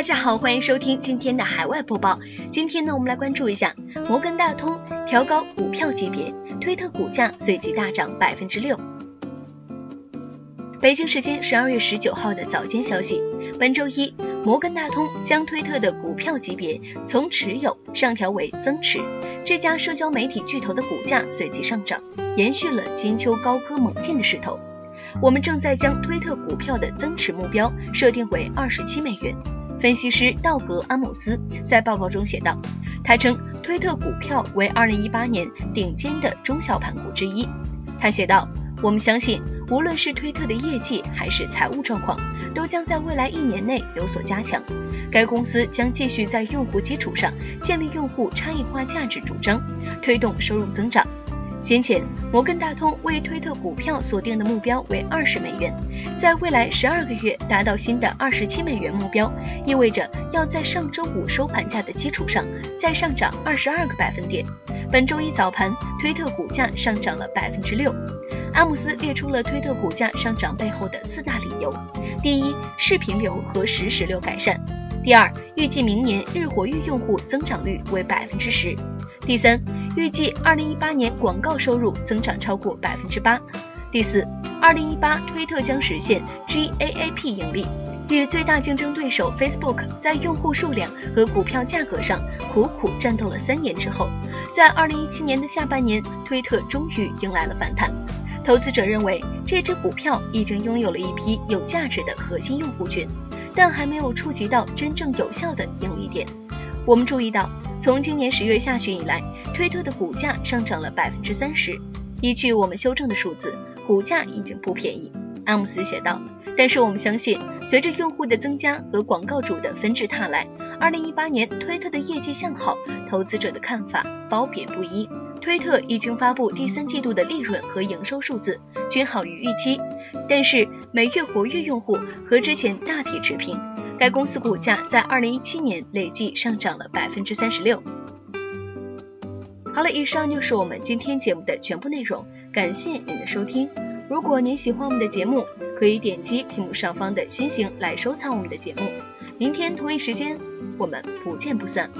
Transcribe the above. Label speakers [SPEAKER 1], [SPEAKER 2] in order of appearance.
[SPEAKER 1] 大家好，欢迎收听今天的海外播报。今天呢，我们来关注一下摩根大通调高股票级别，推特股价随即大涨百分之六。北京时间十二月十九号的早间消息，本周一，摩根大通将推特的股票级别从持有上调为增持，这家社交媒体巨头的股价随即上涨，延续了金秋高歌猛进的势头。我们正在将推特股票的增持目标设定为二十七美元。分析师道格·安姆斯在报告中写道：“他称推特股票为2018年顶尖的中小盘股之一。”他写道：“我们相信，无论是推特的业绩还是财务状况，都将在未来一年内有所加强。该公司将继续在用户基础上建立用户差异化价值主张，推动收入增长。”先前，摩根大通为推特股票锁定的目标为二十美元，在未来十二个月达到新的二十七美元目标，意味着要在上周五收盘价的基础上再上涨二十二个百分点。本周一早盘，推特股价上涨了百分之六。阿姆斯列出了推特股价上涨背后的四大理由：第一，视频流和实时流改善；第二，预计明年日活跃用户增长率为百分之十；第三。预计二零一八年广告收入增长超过百分之八。第四，二零一八推特将实现 GAAP 盈利。与最大竞争对手 Facebook 在用户数量和股票价格上苦苦战斗了三年之后，在二零一七年的下半年，推特终于迎来了反弹。投资者认为，这只股票已经拥有了一批有价值的核心用户群，但还没有触及到真正有效的盈利点。我们注意到，从今年十月下旬以来，推特的股价上涨了百分之三十。依据我们修正的数字，股价已经不便宜。阿姆斯写道。但是我们相信，随着用户的增加和广告主的纷至沓来，二零一八年推特的业绩向好，投资者的看法褒贬不一。推特已经发布第三季度的利润和营收数字，均好于预期，但是每月活跃用户和之前大体持平。该公司股价在二零一七年累计上涨了百分之三十六。好了，以上就是我们今天节目的全部内容，感谢您的收听。如果您喜欢我们的节目，可以点击屏幕上方的星星来收藏我们的节目。明天同一时间，我们不见不散。